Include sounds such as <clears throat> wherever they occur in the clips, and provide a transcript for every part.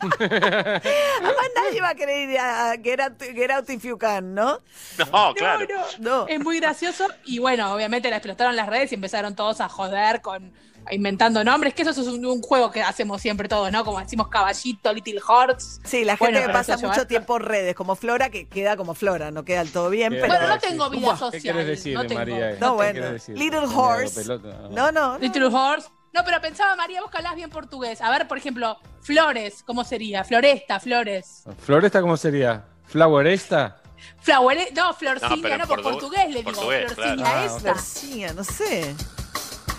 Además, nadie va a querer ir a Get Out, Get Out If You Can, ¿no? No, claro. No. Es muy gracioso. Y bueno, obviamente la explotaron las redes y empezaron todos a joder con inventando nombres, que eso es un, un juego que hacemos siempre todos, ¿no? Como decimos caballito, Little Hearts. Sí, la gente Bueno, que pasa mucho llevar- tiempo en redes, como Flora, que queda como Flora, no queda del todo bien, pero... Bueno, no tengo vida social. ¿Qué quieres decir, no tengo. María? No, ¿Qué bueno. Little Horse. pelota, No, no, no. Little Horse. No, pero pensaba, María, vos que hablas bien portugués. A ver, por ejemplo, Flores, ¿cómo sería? Floresta, Flores. ¿Floresta cómo sería? ¿Floweresta? Flower, no, Florcilla, no, por portu- portugués le digo. portugués, Florcilla claro. Ah, esta. Florcilla, no sé.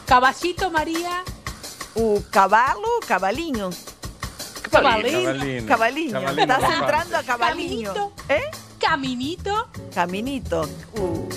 Caballito, María. Uh, caballo. Cabalino. Cabaliño. Cabalino, Estás entrando a cabaliño. Caminito. ¿Eh? Caminito. Caminito. Uh,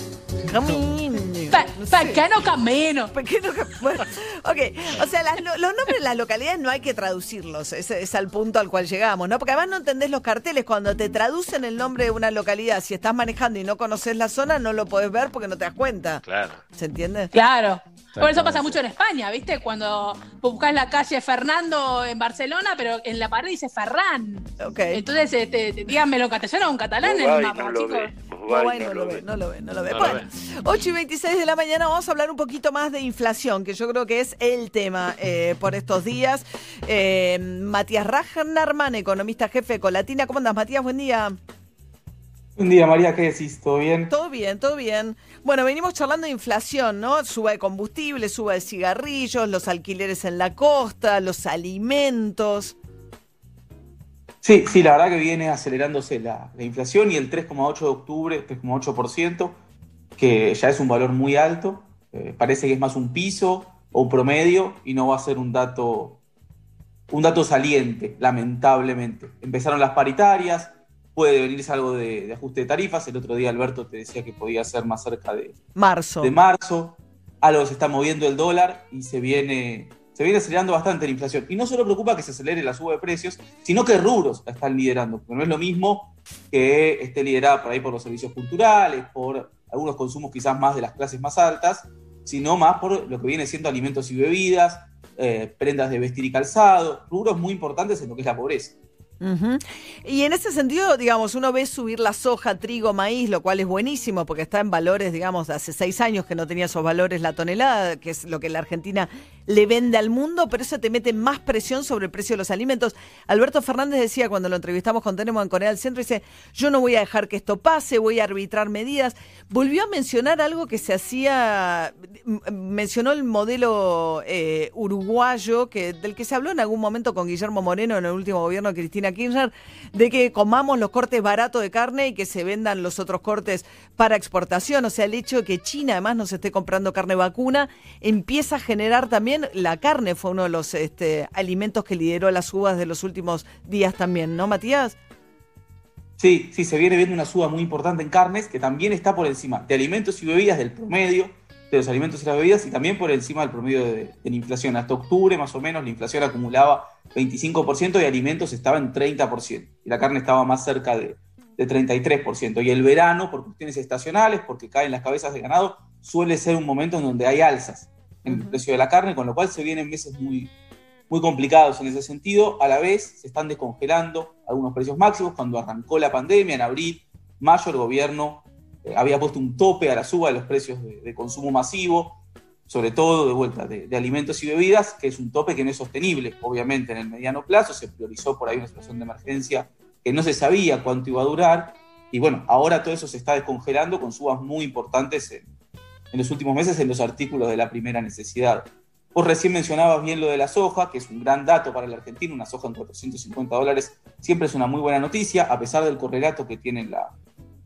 camino. Pa- No sé. Camino. Pequeño ca- bueno, ok, o sea, las los nombres de las localidades no hay que traducirlos, es al punto al cual llegamos, ¿no? Porque además no entendés los carteles, cuando te traducen el nombre de una localidad, si estás manejando y no conoces la zona, no lo podés ver porque no te das cuenta, Claro. ¿se entiende? Claro. Por eso pasa mucho en España, ¿viste? Cuando buscas la calle Fernando en Barcelona, pero en la pared dice Ferran. Ok. Entonces, este, díganmelo en castellano o en catalán en el Uruguay mapa, no lo chicos. ve. No, Uruguay bueno, no no lo lo ve, ve. no lo ve, no lo ve. No lo bueno, 8 y 26 de la mañana vamos a hablar un poquito más de inflación, que yo creo que es el tema eh, por estos días. Eh, Matías Ragnarman, economista jefe de Colatina. ¿Cómo andas, Matías? Buen día. Buen día, María, ¿qué decís? ¿Todo bien? Todo bien, todo bien. Bueno, venimos charlando de inflación, ¿no? Suba de combustible, suba de cigarrillos, los alquileres en la costa, los alimentos. Sí, sí, la verdad que viene acelerándose la, la inflación y el 3,8 de octubre, 3,8%, que ya es un valor muy alto, eh, parece que es más un piso o un promedio y no va a ser un dato, un dato saliente, lamentablemente. Empezaron las paritarias, puede venirse algo de, de ajuste de tarifas, el otro día Alberto te decía que podía ser más cerca de, Marzo. de marzo, algo se está moviendo el dólar y se viene, se viene acelerando bastante la inflación. Y no solo preocupa que se acelere la suba de precios, sino que rubros la están liderando, porque no es lo mismo que esté liderada por ahí por los servicios culturales, por algunos consumos quizás más de las clases más altas, sino más por lo que viene siendo alimentos y bebidas, eh, prendas de vestir y calzado, rubros muy importantes en lo que es la pobreza. Y en ese sentido, digamos, uno ve subir la soja, trigo, maíz, lo cual es buenísimo porque está en valores, digamos, de hace seis años que no tenía esos valores la tonelada, que es lo que la Argentina le vende al mundo, pero eso te mete más presión sobre el precio de los alimentos. Alberto Fernández decía cuando lo entrevistamos con Tenemos en Corea del Centro, dice, yo no voy a dejar que esto pase, voy a arbitrar medidas. Volvió a mencionar algo que se hacía, mencionó el modelo eh, uruguayo, que, del que se habló en algún momento con Guillermo Moreno en el último gobierno de Cristina Kirchner, de que comamos los cortes baratos de carne y que se vendan los otros cortes para exportación. O sea, el hecho de que China además no se esté comprando carne vacuna empieza a generar también la carne, fue uno de los este, alimentos que lideró las uvas de los últimos días también, ¿no, Matías? Sí, sí, se viene viendo una suba muy importante en carnes, que también está por encima de alimentos y bebidas del promedio de los alimentos y las bebidas y también por encima del promedio de, la inflación. Hasta octubre, más o menos, la inflación acumulaba 25% y alimentos estaba en 30%. Y la carne estaba más cerca de, de 33%. Y el verano, por cuestiones estacionales, porque caen las cabezas de ganado, suele ser un momento en donde hay alzas en el precio de la carne, con lo cual se vienen meses muy, muy complicados en ese sentido. A la vez se están descongelando algunos precios máximos. Cuando arrancó la pandemia en abril, mayo, el gobierno eh, había puesto un tope a la suba de los precios de, de consumo masivo, sobre todo de vuelta de, de alimentos y bebidas, que es un tope que no es sostenible, obviamente en el mediano plazo. Se priorizó por ahí una situación de emergencia que no se sabía cuánto iba a durar. Y bueno, ahora todo eso se está descongelando con subas muy importantes en, en los últimos meses en los artículos de la primera necesidad. Vos recién mencionabas bien lo de la soja, que es un gran dato para la Argentina, una soja en 450 dólares siempre es una muy buena noticia, a pesar del correlato que tiene en la,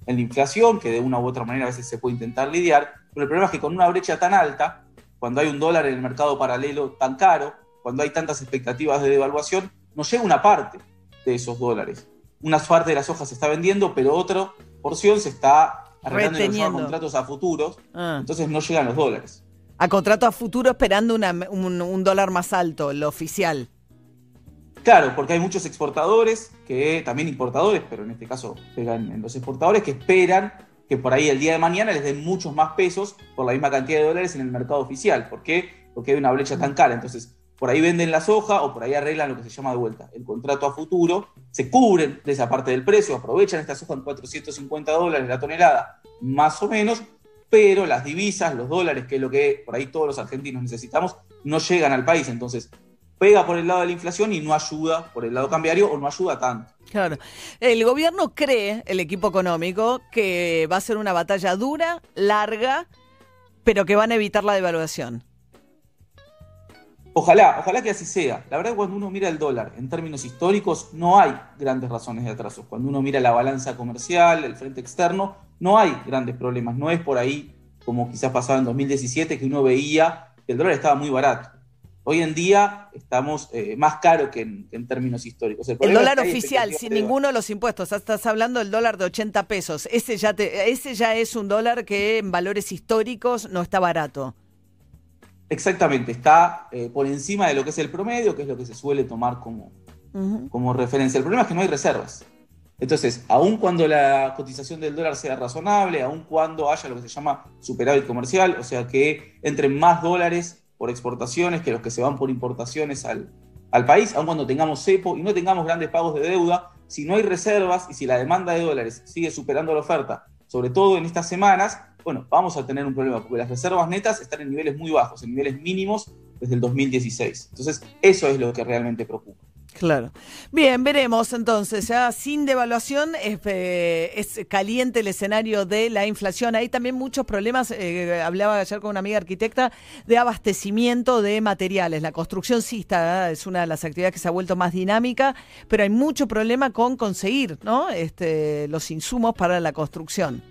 en la inflación, que de una u otra manera a veces se puede intentar lidiar, pero el problema es que con una brecha tan alta, cuando hay un dólar en el mercado paralelo tan caro, cuando hay tantas expectativas de devaluación, nos llega una parte de esos dólares. Una parte de la soja se está vendiendo, pero otra porción se está arreglando Reteniendo. contratos a futuros, Ah. entonces no llegan los dólares. A contrato a futuro esperando una- un, un dólar más alto, lo oficial. Claro, porque hay muchos exportadores, que también importadores, pero en este caso pegan en los exportadores, que esperan que por ahí el día de mañana les den muchos más pesos por la misma cantidad de dólares en el mercado oficial. ¿Por qué? Porque hay una brecha tan cara. Entonces, por ahí venden la soja o por ahí arreglan lo que se llama de vuelta el contrato a futuro, se cubren de esa parte del precio, aprovechan esta soja en 450 dólares la tonelada, más o menos, pero las divisas, los dólares, que es lo que por ahí todos los argentinos necesitamos, no llegan al país. Entonces, pega por el lado de la inflación y no ayuda por el lado cambiario o no ayuda tanto. Claro. El gobierno cree, el equipo económico, que va a ser una batalla dura, larga, pero que van a evitar la devaluación. Ojalá, ojalá que así sea. La verdad, cuando uno mira el dólar en términos históricos, no hay grandes razones de atraso. Cuando uno mira la balanza comercial, el frente externo, no hay grandes problemas. No es por ahí, como quizás pasaba en 2017, que uno veía que el dólar estaba muy barato. Hoy en día estamos eh, más caro que en, términos históricos. El, dólar oficial, sin ninguno de los impuestos. Estás hablando del dólar de 80 pesos. Ese ya, ese ya es un dólar que en valores históricos no está barato. Exactamente, está eh, por encima de lo que es el promedio, que es lo que se suele tomar como, como referencia. El problema es que no hay reservas. Entonces, aun cuando la cotización del dólar sea razonable, aun cuando haya lo que se llama superávit comercial, o sea que entren más dólares por exportaciones que los que se van por importaciones al, al país, aun cuando tengamos cepo y no tengamos grandes pagos de deuda, si no hay reservas y si la demanda de dólares sigue superando la oferta, sobre todo en estas semanas, bueno, vamos a tener un problema, porque las reservas netas están en niveles muy bajos, en niveles mínimos desde el 2016. Entonces, eso es lo que realmente preocupa. Claro. Bien, veremos entonces. Ya sin devaluación es, eh, es, caliente el escenario de la inflación. Hay también muchos problemas. Eh, hablaba ayer con una amiga arquitecta de abastecimiento de materiales. La construcción sí está, es una de las actividades que se ha vuelto más dinámica, pero hay mucho problema con conseguir ¿no? este, los insumos para la construcción.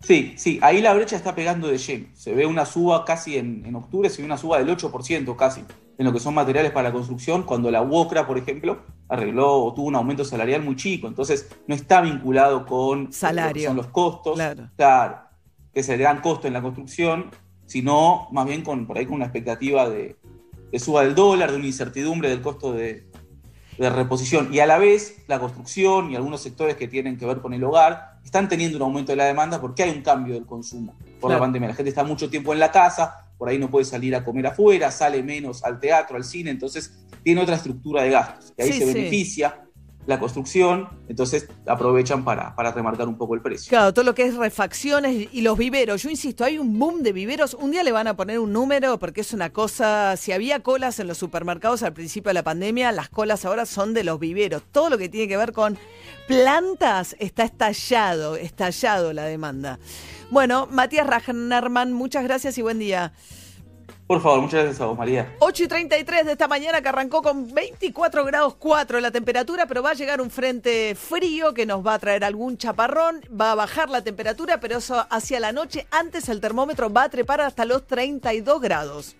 Sí, sí, ahí la brecha está pegando de lleno. Se ve una suba casi en, en octubre, se ve una suba del 8% casi en lo que son materiales para la construcción, cuando la UOCRA, por ejemplo, arregló o tuvo un aumento salarial muy chico. Entonces, no está vinculado con Salario. son los costos, claro. que se le dan costo en la construcción, sino más bien con, por ahí con una expectativa de, de suba del dólar, de una incertidumbre del costo de, de reposición. Y a la vez, la construcción y algunos sectores que tienen que ver con el hogar están teniendo un aumento de la demanda porque hay un cambio del consumo por la pandemia. La gente está mucho tiempo en la casa, por ahí no puede salir a comer afuera, sale menos al teatro, al cine, entonces tiene otra estructura de gastos. Y ahí se beneficia la construcción, entonces aprovechan para, para remarcar un poco el precio. Claro, todo lo que es refacciones y los viveros. Yo insisto, hay un boom de viveros. Un día le van a poner un número porque es una cosa, si había colas en los supermercados al principio de la pandemia, las colas ahora son de los viveros. Todo lo que tiene que ver con plantas está estallado, estallado la demanda. Bueno, Matías Ragnarman, muchas gracias y buen día. Por favor, muchas gracias a vos, María. 8 y 33 de esta mañana que arrancó con 24 grados 4 la temperatura, pero va a llegar un frente frío que nos va a traer algún chaparrón, va a bajar la temperatura, pero eso hacia la noche, antes el termómetro va a trepar hasta los 32 grados.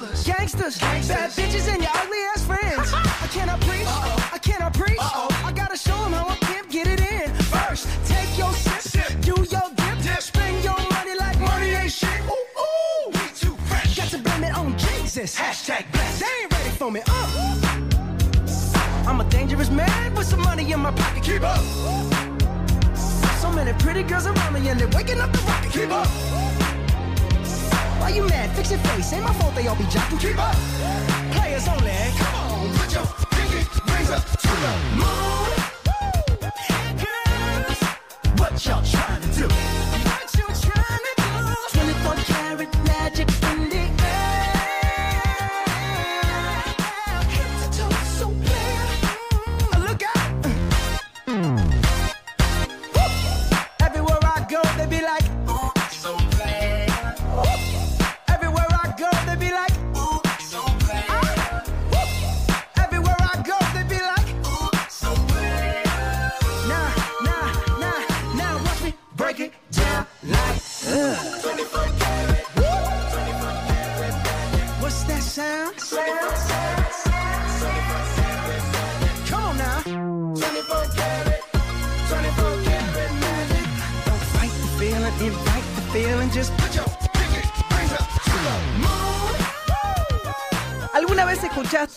hustlers, gangsters, gangsters, bad bitches, and your ugly ass friends. <laughs> I cannot preach, Uh-oh. I cannot preach. Uh-oh. I gotta show them how I can get it in. First, take your sip, sip. do your dip, dip, spend your money like money ain't shit. Ooh, ooh, we too fresh. Got to blame it on Jesus. Hashtag blessed. They ain't ready for me. Uh. I'm a dangerous man with some money in my pocket. Keep up. So many pretty girls around me, and they're waking up the rocket. Keep up. Why you mad? Fix your face. Ain't my fault they all be jocking. Keep up. Players only. Come on, put your pinky rings up to the moon. Girls, what y'all trying to do?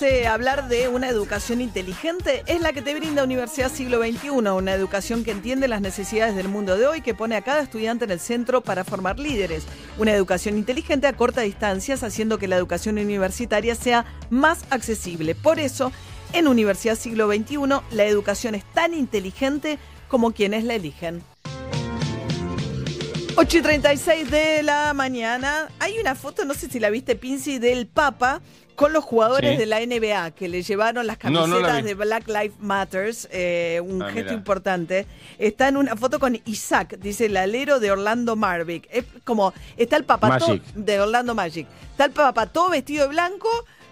Hablar de una educación inteligente? Es la que te brinda Universidad Siglo XXI, una educación que entiende las necesidades del mundo de hoy, que pone a cada estudiante en el centro para formar líderes. Una educación inteligente a corta distancias, haciendo que la educación universitaria sea más accesible. Por eso, en Universidad Siglo XXI, la educación es tan inteligente como quienes la eligen. 8 y 36 de la mañana. Hay una foto, no sé si la viste, Pinci, del Papa con los jugadores Sí. de la NBA que le llevaron las No, no la camisetas de Black Lives Matters, eh, un Ah, gesto mira. importante. Está en una foto con Isaac, dice el alero de Orlando Marvick. Es como, está el Papa todo- Magic. de Orlando Magic. Está el Papa todo vestido de blanco.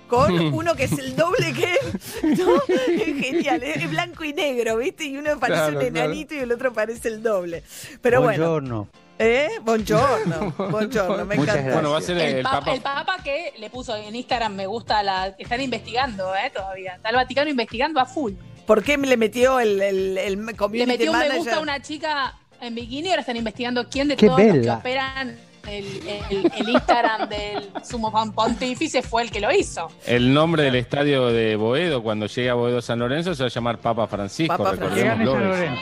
Con <laughs> uno que es el doble que él. ¿no? Es genial, es blanco y negro, ¿viste? Y uno parece Claro, un claro. enanito y el otro parece el doble. Pero bueno. ¿Eh? <laughs> Buongiorno. Buongiorno, me encanta. Bueno, va a ser el, El, pa- Papa. el Papa que le puso en Instagram me gusta la. Están investigando, ¿eh? Todavía. Está el Vaticano investigando a full. ¿Por qué le metió el, el, el Le metió un me gusta a una chica en bikini y ahora están investigando quién de Qué todos los que bella. operan el, el- el Instagram del sumo pon- pontífice fue el que lo hizo. El nombre del estadio de Boedo, cuando llegue a Boedo San Lorenzo, se va a llamar Papa Francisco. Papa Francisco.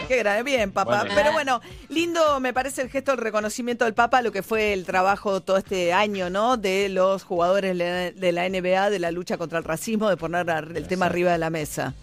Qué grande, bien, papá. Bueno. Pero bueno, lindo me parece el gesto del reconocimiento del Papa, lo que fue el trabajo todo este año, ¿no? De los jugadores de la- NBA, de la lucha contra el racismo, de poner el tema arriba de la mesa.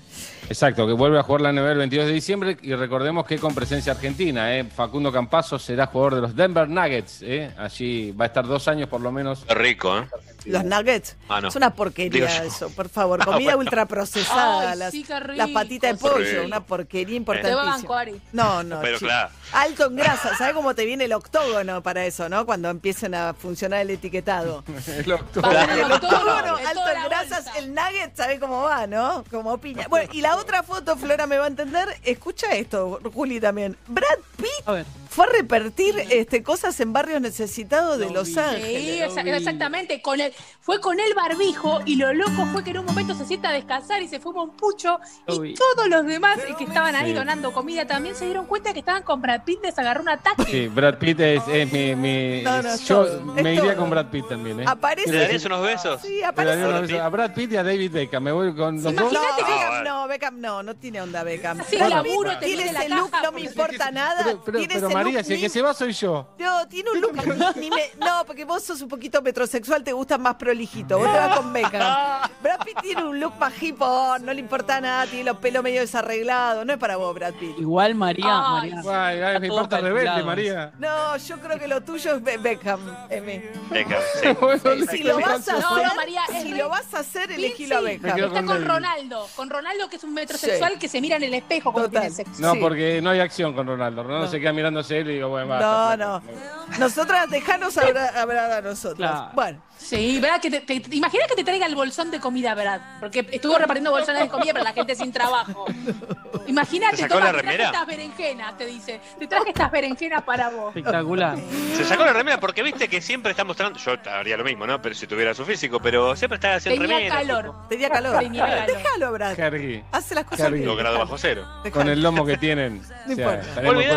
Exacto, que vuelve a jugar la NBA el 22 de diciembre y recordemos que con presencia argentina, ¿eh? Facundo Campazo será jugador de los Denver Nuggets, ¿eh? allí va a estar dos años por lo menos. Qué rico, ¿eh? Los nuggets. Ah, no. Es una porquería eso, por favor. <laughs> Ah, Comida bueno. ultraprocesada. Ay, las, sí, patitas de pollo, una porquería Te importantísima. banco, Ari. No, no. Pero claro. Alto en grasa, ¿sabes cómo te viene el octógono para eso, no? Cuando empiecen a funcionar el etiquetado. <laughs> El ser El el octógono, octógono, en alto en grasas, el nugget, ¿sabe cómo va, no? Como piña. Bueno, y la otra foto, Flora me va a entender. Escucha esto, Juli también. Brad Pitt A ver. fue a repartir este, cosas en barrios necesitados de Lo Los vi. Sí, Ángeles. exa- exactamente. Con el, fue con el barbijo y lo loco fue que en un momento se sienta a descansar y se fuma un pucho Lo y vi. todos los demás que estaban ahí Sí. donando comida también se dieron cuenta que estaban con Brad Pitt, les agarró un ataque. Sí, Brad Pitt es, es mi... mi- No, no, es yo todo, es me iría todo. con Brad Pitt también. ¿eh? Aparece. ¿Le darías unos besos? Sí, Le aparece. vez a Brad Pitt y a David Beckham. Me voy con los dos. No, Imagínate que- Beckham no, Beckham no, no tiene onda Beckham. Así Brad laburo, tiene ese la look, caja, no me importa nada. Pero, pero, tiene pero ese María, look si el que se va soy yo. No, tiene un look. ni- ni me- no, porque vos sos un poquito metrosexual, te gusta más prolijito. Vos te vas con Beckham. <laughs> Brad Pitt tiene un look más hip hop, no le importa nada, tiene los pelos medio desarreglados. No es para vos, Brad Pitt. Igual María, María. Ay, todo parte rebelde. María. No, yo creo que lo tuyo es Be- Beckham. Venga, sí. <laughs> Si lo vas a No, hacer, no, María, es si re- lo vas a hacer, Pinci, elegilo a Me Beckham. Está con. Ronaldo, con Ronaldo que es un metrosexual Sí. que se mira en el espejo cuando Total. tiene sexo. No, Sí. porque no hay acción con Ronaldo. Ronaldo No. se queda mirándose él y digo, bueno, No, basta. no. Nosotras, dejanos hablar, hablar a nosotros. Claro. Bueno, Sí, ¿verdad? Que te, te- te- imagina que te traiga el bolsón de comida, Brad. Porque estuvo repartiendo bolsones de comida para la gente sin trabajo. <laughs> Imagínate, ¿Te sacó toma, la te traje estas berenjenas, te dice. Te traje estas berenjenas para vos. Espectacular. Se sacó la remera porque viste que siempre está mostrando. Yo haría lo mismo, ¿no? Pero si tuviera su físico, pero siempre está haciendo Tenía remera. calor. tenía calor. Tenía calor. Déjalo, Brad. Jerry, Hace las cosas bien. Grados bajo cero. con el lomo que tienen. <laughs> No o sea, importa. No es, el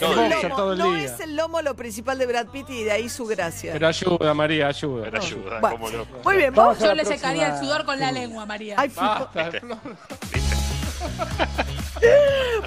lomo, todo el no es el lomo lo principal de Brad Pitt y de ahí su gracia. Pero ayuda, María, ayuda. Ayuda, Bueno, como loco. Muy bien, a Yo le secaría el sudor con la lengua, María. Ay. Basta, Flor. <laughs>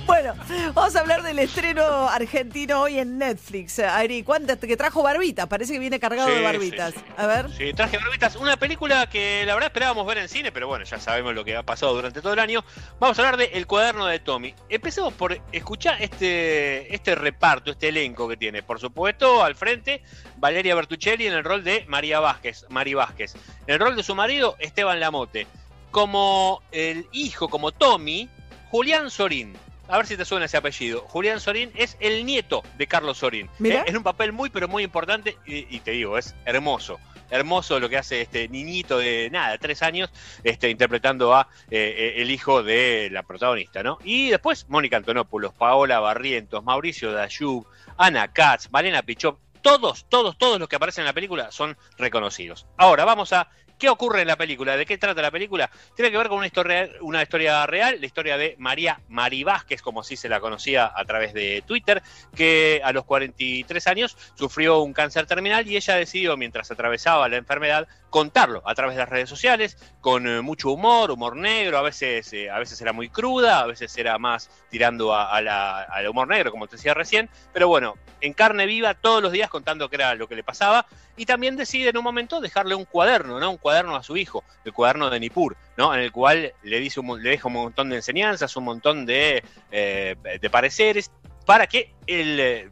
Bueno, vamos a hablar del estreno argentino hoy en Netflix. Ari, ¿cuántas que trajo barbitas? Parece que viene cargado Sí, de sí, barbitas. sí. A ver. Sí, traje barbitas, una película que la verdad esperábamos ver en cine, pero bueno, ya sabemos lo que ha pasado durante todo el año. Vamos a hablar de El cuaderno de Tommy. Empecemos por escuchar este, este reparto, este elenco que tiene. Por supuesto, al frente, Valeria Bertuccelli en el rol de María Vázquez, Mari Vázquez. En el rol de su marido, Esteban Lamote. Como el hijo, como Tommy, Julián Sorín. A ver si te suena ese apellido. Julián Sorín es el nieto de Carlos Sorín. Mirá. ¿eh? En un papel muy, pero muy importante. Y, y te digo, es hermoso. Hermoso lo que hace este niñito de nada, tres años, este, interpretando a eh, eh, el hijo de la protagonista, ¿no? Y después Mónica Antonopoulos, Paola Barrientos, Mauricio Dayub, Ana Katz, Malena Pichop, todos, todos, todos los que aparecen en la película son reconocidos. Ahora vamos a ¿Qué ocurre en la película? ¿De qué trata la película? Tiene que ver con una historia, una historia real, la historia de María Mari Vázquez, como así se la conocía a través de Twitter, que a los 43 años sufrió un cáncer terminal y ella decidió, mientras atravesaba la enfermedad, contarlo a través de las redes sociales, con eh, mucho humor, humor negro, a veces, eh, a veces era muy cruda, a veces era más tirando a- la- al humor negro, como te decía recién, pero bueno, en carne viva, todos los días contando qué era lo que le pasaba, y también decide en un momento dejarle un cuaderno, ¿no? Un cuaderno a su hijo, el cuaderno de Nippur, ¿no? En el cual le, dice un le deja un montón de enseñanzas, un montón de, eh, de pareceres, para que él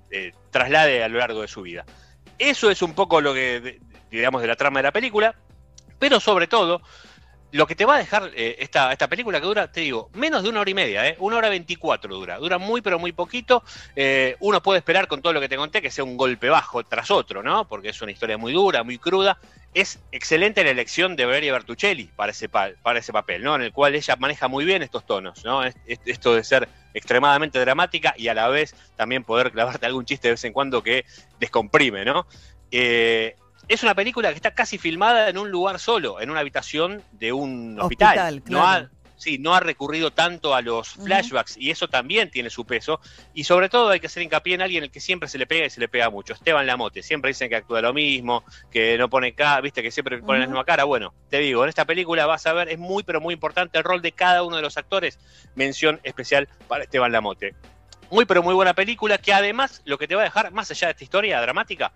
traslade a lo largo de su vida. Eso es un poco lo que, digamos, de la trama de la película, pero sobre todo, lo que te va a dejar eh, esta, esta película que dura, te digo, menos de una hora y media, ¿eh? Una hora veinticuatro dura. Dura muy, pero muy poquito. Eh, uno puede esperar con todo lo que te conté que sea un golpe bajo tras otro, ¿no? Porque es una historia muy dura, muy cruda. Es excelente la elección de Valeria Bertuccelli para ese, pa- para ese papel, ¿no? En el cual ella maneja muy bien estos tonos, ¿no? Es- es- Esto de ser extremadamente dramática y a la vez también poder clavarte algún chiste de vez en cuando que descomprime, ¿no? Es una película que está casi filmada en un lugar solo, en una habitación de un hospital. Hospital, No ha- sí, no ha recurrido tanto a los flashbacks y eso también tiene su peso. Y sobre todo hay que hacer hincapié en alguien al que siempre se le pega y se le pega mucho. Esteban Lamote, siempre dicen que actúa lo mismo, que no pone cara, viste, que siempre pone la misma cara. Bueno, te digo, en esta película vas a ver, es muy, pero muy importante el rol de cada uno de los actores. Mención especial para Esteban Lamote. Muy, pero muy buena película que además lo que te va a dejar, más allá de esta historia dramática,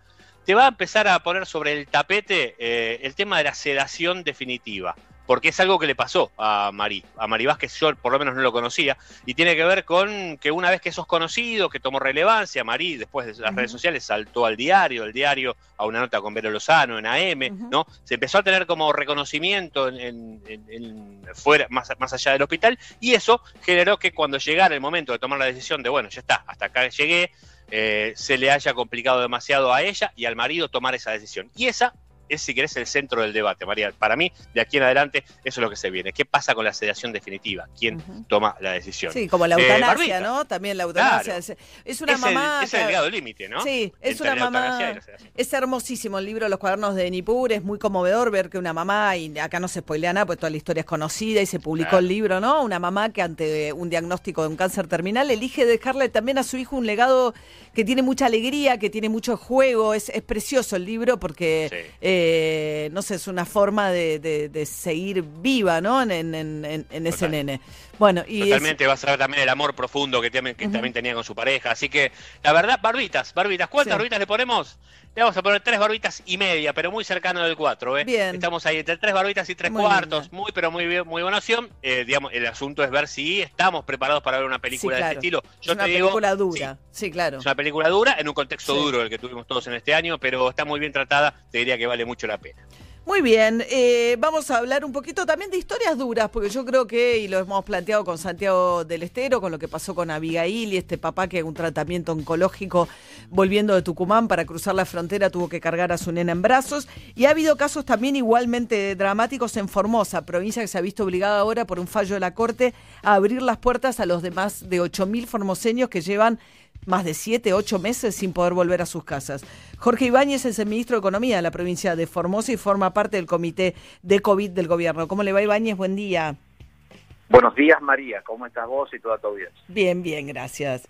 te va a empezar a poner sobre el tapete eh, el tema de la sedación definitiva. Porque es algo que le pasó a Mari, a Mari Vázquez, yo por lo menos no lo conocía, y tiene que ver con que una vez que sos conocido, que tomó relevancia, Mari después de las redes sociales saltó al diario, el diario a una nota con Vero Lozano en AM. ¿no? Se empezó a tener como reconocimiento en, en- en- en- fuera, más, más allá del hospital, y eso generó que cuando llegara el momento de tomar la decisión de, bueno, ya está, hasta acá llegué, eh, se le haya complicado demasiado a ella y al marido tomar esa decisión. Y esa es, si querés, el centro del debate, María. Para mí, de aquí en adelante, eso es lo que se viene. ¿Qué pasa con la sedación definitiva? ¿Quién toma la decisión? Sí, como la Eh, eutanasia. ¿no? También la eutanasia. Claro. Es, una es mamá. el, es el delgado límite, ¿no? Sí, es Entre una mamá. Es hermosísimo el libro Los cuadernos de Nippur, es muy conmovedor ver que una mamá, y acá no se spoilea nada, pues toda la historia es conocida y se publicó Claro. el libro, ¿no? Una mamá que ante un diagnóstico de un cáncer terminal elige dejarle también a su hijo un legado que tiene mucha alegría, que tiene mucho juego, es, es precioso el libro porque, Sí. eh, no sé, es una forma de, de- de seguir viva, ¿no? En, en- en- en- en ese Total. nene. Bueno, y es- Totalmente, vas a ver también el amor profundo que, también, que también tenía con su pareja. Así que, la verdad, barbitas, barbitas. ¿Cuántas Sí. barbitas le ponemos? Le vamos a poner tres barbitas y media, pero muy cercano del cuatro, ¿eh? Bien. Estamos ahí entre tres barbitas y tres Muy cuartos. Muy, pero muy bien, muy buena opción. Eh, digamos, el asunto es ver si estamos preparados para ver una película Sí, de este estilo. es Yo una te digo, película sí, dura. Sí, claro. es una película dura, en un contexto Sí. duro el que tuvimos todos en este año, pero está muy bien tratada, te diría que vale mucho la pena. Muy bien, eh, vamos a hablar un poquito también de historias duras, porque yo creo que, y lo hemos planteado con Santiago del Estero, con lo que pasó con Abigail y este papá que un tratamiento oncológico volviendo de Tucumán para cruzar la frontera tuvo que cargar a su nena en brazos. Y ha habido casos también igualmente dramáticos en Formosa, provincia que se ha visto obligada ahora por un fallo de la Corte a abrir las puertas a los demás de 8.000 formoseños que llevan más de siete, ocho meses sin poder volver a sus casas. Jorge Ibáñez es el ministro de Economía de la provincia de Formosa y forma parte del comité de COVID del gobierno. ¿Cómo le va Ibáñez? Buen día. Buenos días, María. ¿Cómo estás vos y toda tu audiencia? Bien, bien, gracias.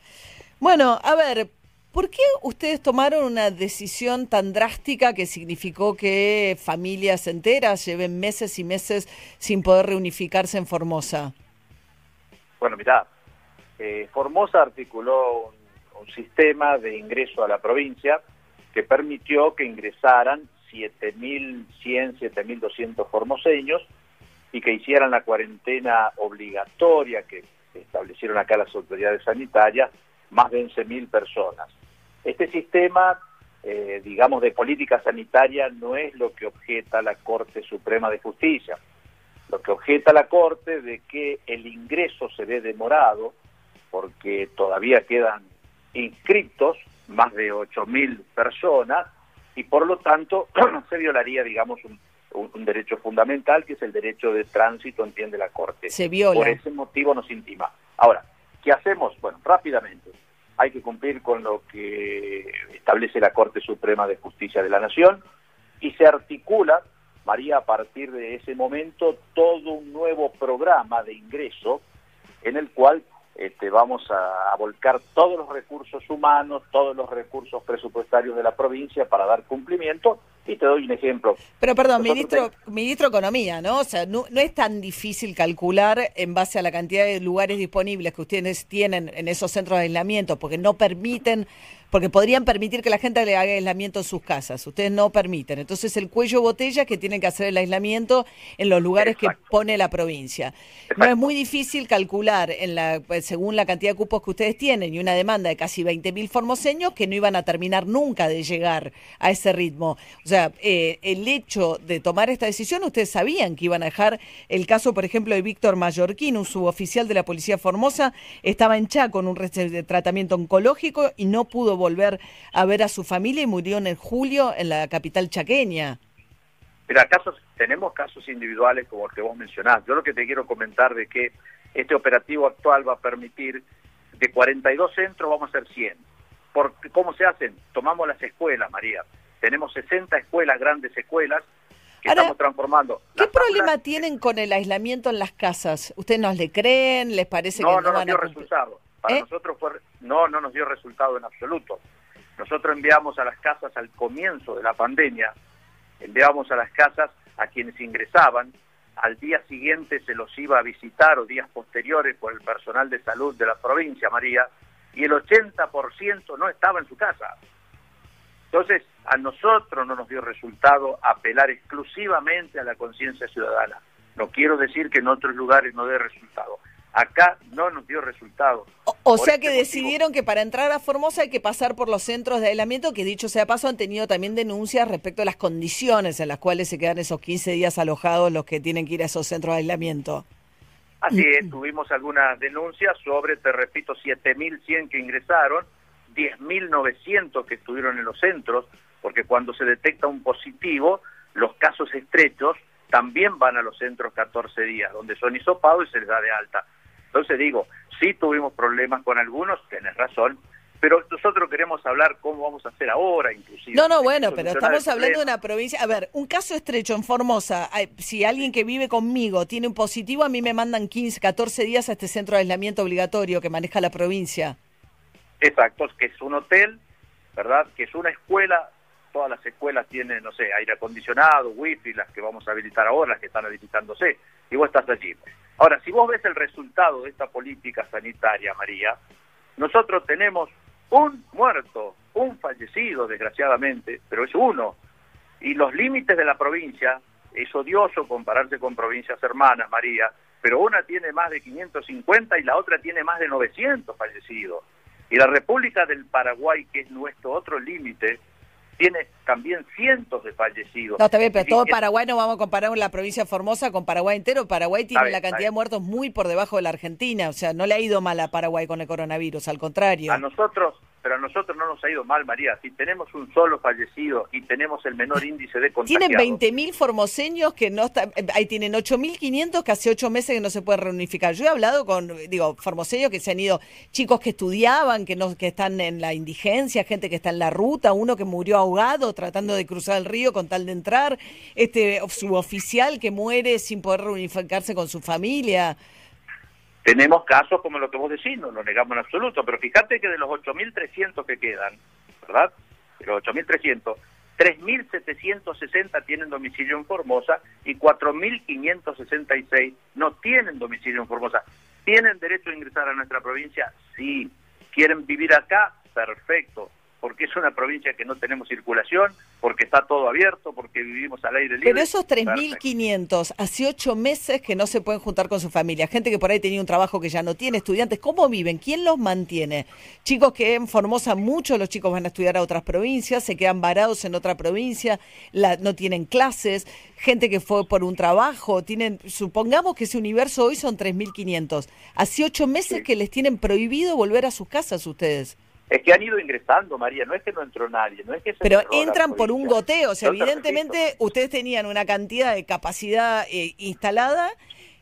Bueno, a ver, ¿Por qué ustedes tomaron una decisión tan drástica que significó que familias enteras lleven meses y meses sin poder reunificarse en Formosa? Bueno, mirá, eh, Formosa articuló un, un sistema de ingreso a la provincia que permitió que ingresaran 7.100, 7.200 formoseños y que hicieran la cuarentena obligatoria que establecieron acá las autoridades sanitarias, más de 11.000 personas. Este sistema, eh, digamos, de política sanitaria no es lo que objeta la Corte Suprema de Justicia. Lo que objeta la Corte de que el ingreso se ve demorado porque todavía quedan inscritos más de 8.000 personas y por lo tanto <clears throat> se violaría, digamos, un, un, derecho fundamental que es el derecho de tránsito, entiende la Corte. Se viola. Por ese motivo nos intima. Ahora, ¿qué hacemos? Bueno, rápidamente hay que cumplir con lo que establece la Corte Suprema de Justicia de la Nación y se articula, María, a partir de ese momento, todo un nuevo programa de ingreso en el cual este, vamos a, a, volcar todos los recursos humanos, todos los recursos presupuestarios de la provincia para dar cumplimiento. Y te doy un ejemplo. Pero perdón, ministro, te... ministro de Economía, ¿no? O sea, no, no, es tan difícil calcular en base a la cantidad de lugares disponibles que ustedes tienen en esos centros de aislamiento, porque no permiten porque podrían permitir que la gente le haga aislamiento en sus casas. Ustedes no permiten. Entonces, el cuello botella que tienen que hacer el aislamiento en los lugares Exacto. que pone la provincia. Exacto. No es muy difícil calcular, en la, pues, según la cantidad de cupos que ustedes tienen y una demanda de casi 20.000 formoseños, que no iban a terminar nunca de llegar a ese ritmo. O sea, eh, el hecho de tomar esta decisión, ustedes sabían que iban a dejar el caso, por ejemplo, de Víctor Mallorquín, un suboficial de la Policía Formosa, estaba en Chaco con un tratamiento oncológico y no pudo volver a ver a su familia y murió en el julio en la capital chaqueña. Mira, casos, tenemos casos individuales como el que vos mencionás. Yo lo que te quiero comentar de que este operativo actual va a permitir de 42 centros vamos a ser 100. ¿Por, ¿Cómo se hacen? Tomamos las escuelas, María. Tenemos 60 escuelas, grandes escuelas, que Ahora, estamos transformando. ¿Qué problema aulas... tienen con el aislamiento en las casas? ¿Ustedes nos le creen? ¿Les parece no, que no, no, no van dio a resultado. Para ¿Eh? nosotros fue, no, no nos dio resultado en absoluto. Nosotros enviamos a las casas al comienzo de la pandemia, enviamos a las casas a quienes ingresaban, al día siguiente se los iba a visitar o días posteriores por el personal de salud de la provincia, María, y el 80% no estaba en su casa. Entonces, a nosotros no nos dio resultado apelar exclusivamente a la conciencia ciudadana. No quiero decir que en otros lugares no dé resultado. Acá no nos dio resultado. O, sea este que motivo. decidieron que para entrar a Formosa hay que pasar por los centros de aislamiento, que dicho sea paso, han tenido también denuncias respecto a las condiciones en las cuales se quedan esos 15 días alojados los que tienen que ir a esos centros de aislamiento. Así es, tuvimos algunas denuncias sobre, te repito, 7.100 que ingresaron, 10.900 que estuvieron en los centros, porque cuando se detecta un positivo, los casos estrechos también van a los centros 14 días, donde son hisopados y se les da de alta. Entonces digo, sí tuvimos problemas con algunos, tenés razón, pero nosotros queremos hablar cómo vamos a hacer ahora, inclusive. No, no, bueno, pero estamos hablando de una provincia. A ver, un caso estrecho en Formosa. Si alguien que vive conmigo tiene un positivo, a mí me mandan 15, 14 días a este centro de aislamiento obligatorio que maneja la provincia. Exacto, que es un hotel, ¿verdad? Que es una escuela. Todas las escuelas tienen, no sé, aire acondicionado, wifi, las que vamos a habilitar ahora, las que están habilitándose, y vos estás allí. Ahora, si vos ves el resultado de esta política sanitaria, María, nosotros tenemos un muerto, un fallecido, desgraciadamente, pero es uno. Y los límites de la provincia, es odioso compararse con provincias hermanas, María, pero una tiene más de 550 y la otra tiene más de 900 fallecidos. Y la República del Paraguay, que es nuestro otro límite, tiene también cientos de fallecidos. No, está bien, pero todo Paraguay no vamos a comparar la provincia de Formosa con Paraguay entero. Paraguay tiene la cantidad de muertos muy por debajo de la Argentina. O sea, no le ha ido mal a Paraguay con el coronavirus, al contrario. A nosotros, pero a nosotros no nos ha ido mal, María. Si tenemos un solo fallecido y tenemos el menor índice de contagiados. Tienen 20.000 formoseños que no están, ahí tienen 8.500 que hace ocho meses que no se puede reunificar. Yo he hablado con, digo, formoseños que se han ido, chicos que estudiaban, que no que están en la indigencia, gente que está en la ruta, uno que murió ahogado tratando de cruzar el río con tal de entrar, este suboficial que muere sin poder reunificarse con su familia. Tenemos casos como lo que vos decís, no lo negamos en absoluto, pero fíjate que de los 8.300 que quedan, ¿verdad? De los 8.300, 3.760 tienen domicilio en Formosa y 4.566 no tienen domicilio en Formosa. ¿Tienen derecho a ingresar a nuestra provincia? Sí. ¿Quieren vivir acá? Perfecto. Porque es una provincia que no tenemos circulación, porque está todo abierto, porque vivimos al aire libre. Pero esos Perfecto. 3.500, hace ocho meses que no se pueden juntar con su familia. Gente que por ahí tenía un trabajo que ya no tiene, estudiantes. ¿Cómo viven? ¿Quién los mantiene? Chicos que en Formosa, muchos los chicos van a estudiar a otras provincias, se quedan varados en otra provincia, la- no tienen clases. Gente que fue por un trabajo, tienen, supongamos que ese universo hoy son 3.500. Hace ocho meses Sí. que les tienen prohibido volver a sus casas ustedes. Es que han ido ingresando, María, no es que no entró nadie, no es que se Pero entran por un goteo, o sea, evidentemente ustedes tenían una cantidad de capacidad eh, instalada.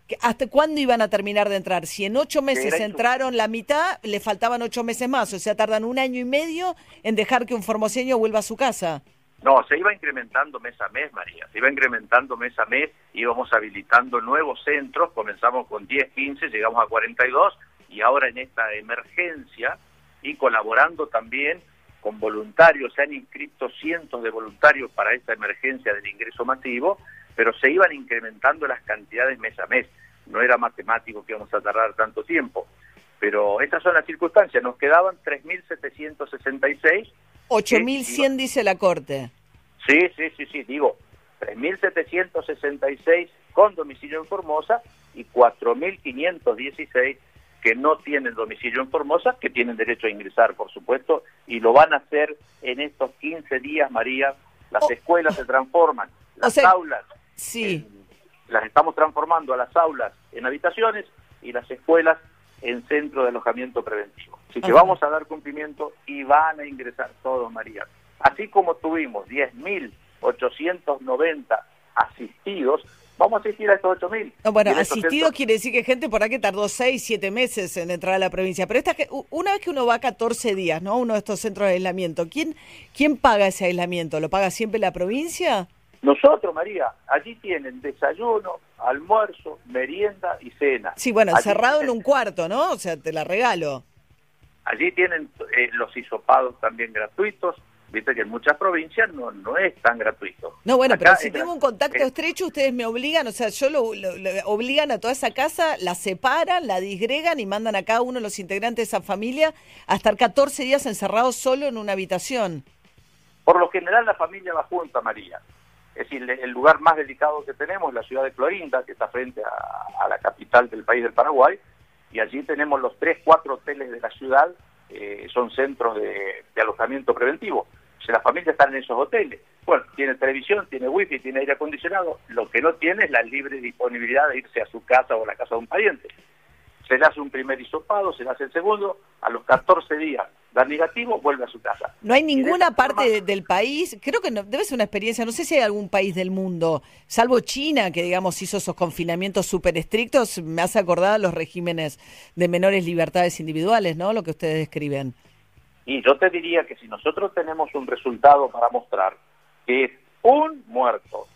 que ¿Hasta cuándo iban a terminar de entrar? Si en ocho meses entraron la mitad, le faltaban ocho meses más, o sea, tardan un año y medio en dejar que un formoseño vuelva a su casa. No, se iba incrementando mes a mes, María, se iba incrementando mes a mes, íbamos habilitando nuevos centros, comenzamos con 10, 15, llegamos a 42 y ahora en esta emergencia y colaborando también con voluntarios, se han inscrito cientos de voluntarios para esta emergencia del ingreso masivo, pero se iban incrementando las cantidades mes a mes. No era matemático que íbamos a tardar tanto tiempo, pero estas son las circunstancias. Nos quedaban 3.766 8.100 dice la Corte. Sí, sí, sí, sí, digo, 3.766 con domicilio en Formosa y 4.516 que no tienen domicilio en Formosa, que tienen derecho a ingresar, por supuesto, y lo van a hacer en estos 15 días, María. Las Oh. escuelas se transforman, las sea, aulas Sí. en- las estamos transformando a las aulas en habitaciones y las escuelas en centro de alojamiento preventivo. Así que Ajá. vamos a dar cumplimiento y van a ingresar todos, María. Así como tuvimos 10.890 asistidos, vamos a asistir a estos 8.000. No, bueno, asistido centros- quiere decir que gente por aquí tardó 6, 7 meses en entrar a la provincia. Pero esta, que- una vez que uno va 14 días, ¿no? Uno de estos centros de aislamiento, ¿quién, ¿quién paga ese aislamiento? ¿Lo paga siempre la provincia? Nosotros, María, allí tienen desayuno, almuerzo, merienda y cena. Sí, bueno, Allí encerrado en un cuarto, ¿no? O sea, te la regalo. Allí tienen eh, los hisopados también gratuitos. Viste que en muchas provincias no, no es tan gratuito. No, bueno, Acá pero si tengo un contacto es- estrecho, ustedes me obligan, o sea, yo lo, lo- lo- obligan a toda esa casa, la separan, la disgregan y mandan a cada uno de los integrantes de esa familia a estar 14 días encerrados solo en una habitación. Por lo general la familia va junta, María. Es decir, el lugar más delicado que tenemos es la ciudad de Clorinda, que está frente a, a la capital del país del Paraguay, y allí tenemos los tres, cuatro hoteles de la ciudad, eh, son centros de, de alojamiento preventivo. Sea, las familias están en esos hoteles. Bueno, tiene televisión, tiene wifi, tiene aire acondicionado, lo que no tiene es la libre disponibilidad de irse a su casa o a la casa de un pariente. Se le hace un primer hisopado, se le hace el segundo, a los 14 días da negativo, vuelve a su casa. No hay ninguna parte de- del país, creo que no- debe ser una experiencia, no sé si hay algún país del mundo, salvo China, que digamos hizo esos confinamientos súper estrictos, me hace acordar a los regímenes de menores libertades individuales, ¿no? Lo que ustedes describen. Y yo te diría que si nosotros tenemos un resultado para mostrar que es un muerto,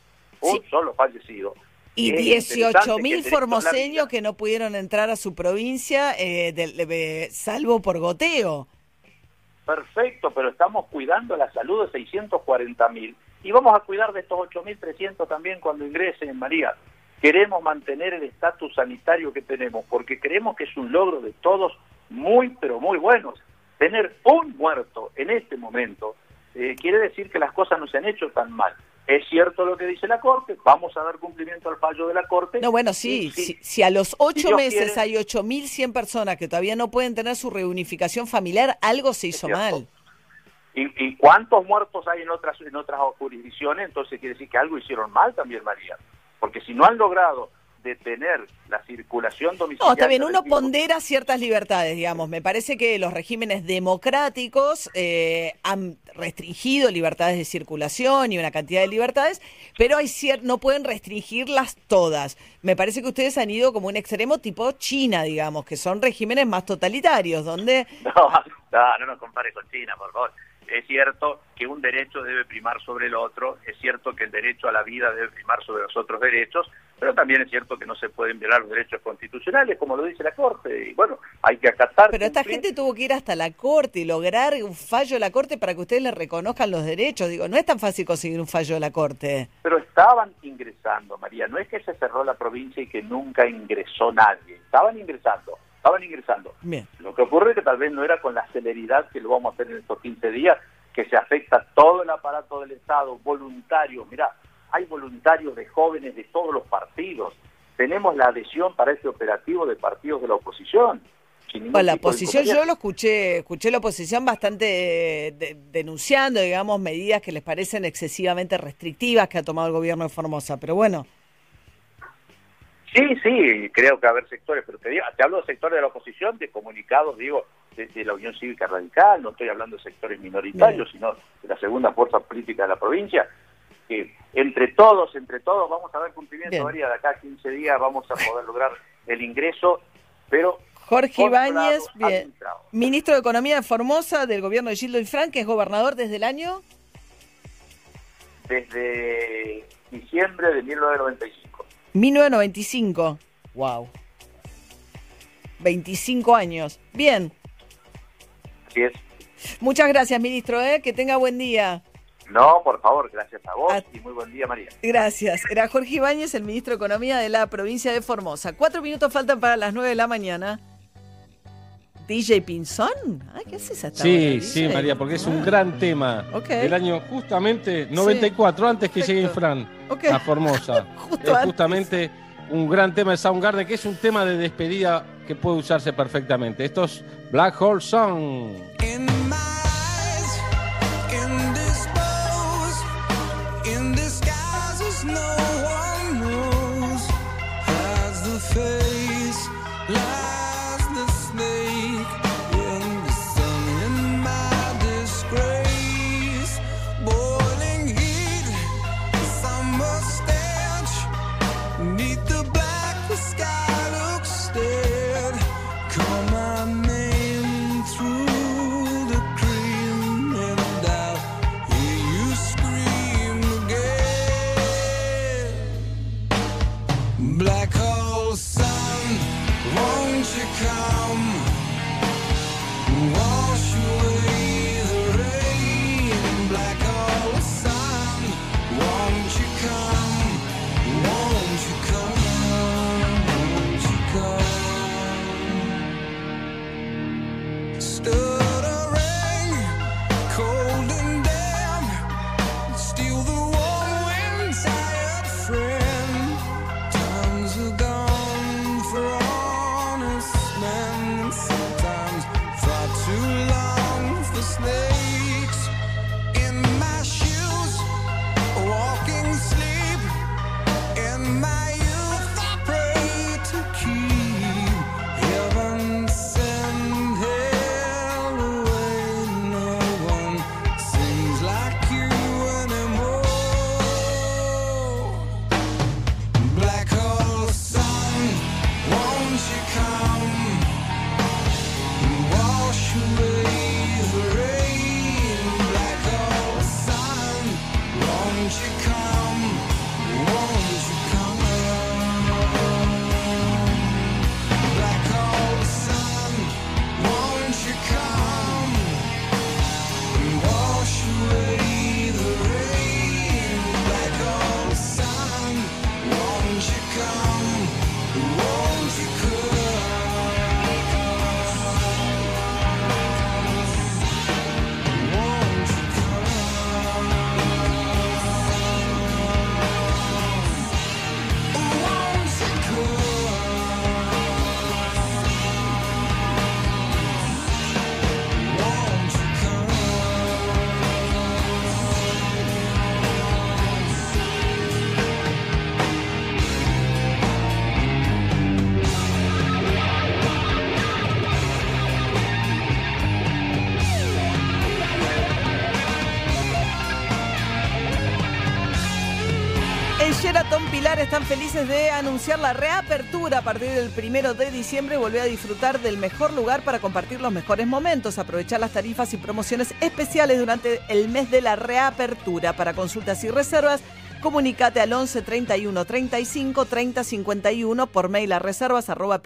un Sí. solo fallecido, Y es 18 interesante que mil el derecho a la formoseños vida- que no pudieron entrar a su provincia, eh, eh, salvo por goteo. Perfecto, pero estamos cuidando la salud de 640 mil y vamos a cuidar de estos 8.300 también cuando ingresen, María. Queremos mantener el estatus sanitario que tenemos porque creemos que es un logro de todos muy, pero muy buenos. Tener un muerto en este momento eh, quiere decir que las cosas no se han hecho tan mal. Es cierto lo que dice la Corte, vamos a dar cumplimiento al fallo de la Corte. No, bueno, sí, si- si, si a los ocho Dios meses quiere- hay 8.100 personas que todavía no pueden tener su reunificación familiar, algo se hizo mal. ¿Y, y cuántos muertos hay en otras en otras jurisdicciones? Entonces quiere decir que algo hicieron mal también, María. Porque si no han logrado detener la circulación domiciliaria... No, está bien, uno pondera ciertas libertades, digamos. Me parece que los regímenes democráticos eh, han restringido libertades de circulación y una cantidad de libertades, pero hay cier- no pueden restringirlas todas. Me parece que ustedes han ido como un extremo tipo China, digamos, que son regímenes más totalitarios, donde <laughs> No, no, no nos compare con China, por favor. Es cierto que un derecho debe primar sobre el otro, es cierto que el derecho a la vida debe primar sobre los otros derechos, pero también es cierto que no se pueden violar los derechos constitucionales, como lo dice la Corte, y bueno, hay que acatar. Pero esta gente tuvo que ir hasta la corte y lograr un fallo de la corte para que ustedes le reconozcan los derechos. Digo, no es tan fácil conseguir un fallo de la corte. Pero estaban ingresando, María, no es que se cerró la provincia y que nunca ingresó nadie, estaban ingresando, estaban ingresando. Bien. Lo que ocurre es que tal vez no era con la celeridad que lo vamos a hacer en estos 15 días, que se afecta todo el aparato del Estado, voluntarios. Mirá, hay voluntarios de jóvenes de todos los partidos. Tenemos la adhesión para este operativo de partidos de la oposición. Bueno, la oposición, yo lo escuché, escuché la oposición bastante de- denunciando, digamos, medidas que les parecen excesivamente restrictivas que ha tomado el gobierno de Formosa. Pero bueno, Sí, sí, creo que va a haber sectores, pero te, digo, te hablo de sectores de la oposición, de comunicados, digo, de, de la Unión Cívica Radical, no estoy hablando de sectores minoritarios, sino de la segunda fuerza política de la provincia, que entre todos, entre todos, vamos a ver cumplimiento, Bien. María, de acá a 15 días vamos a poder lograr el ingreso, pero Jorge Ibáñez, ministro de Economía de Formosa del gobierno de Gildo Infran, que es gobernador desde el año desde diciembre de 1995. 1995. Wow. 25 años. Bien. Así es. Muchas gracias, ministro. ¿eh? Que tenga buen día. No, por favor, gracias a vos A- y muy buen día, María. Gracias. Era Jorge Ibáñez, el ministro de Economía de la provincia de Formosa. Cuatro minutos faltan para las nueve de la mañana. DJ Pinzón. Ay, ¿qué haces hasta Sí, ahora, sí? María, porque es un Ah, gran tema Ok. del año justamente 94, antes que llegue Perfecto. Infran Ok. a Formosa. <laughs> Justo es antes. justamente un gran tema de Soundgarden, que es un tema de despedida que puede usarse perfectamente. Esto es Black Hole Song. Están felices de anunciar la reapertura a partir del primero de diciembre. Volvé a disfrutar del mejor lugar para compartir los mejores momentos. Aprovechar las tarifas y promociones especiales durante el mes de la reapertura. Para consultas y reservas, Comunicate al 11 31 35 30 51 por mail a reservas arroba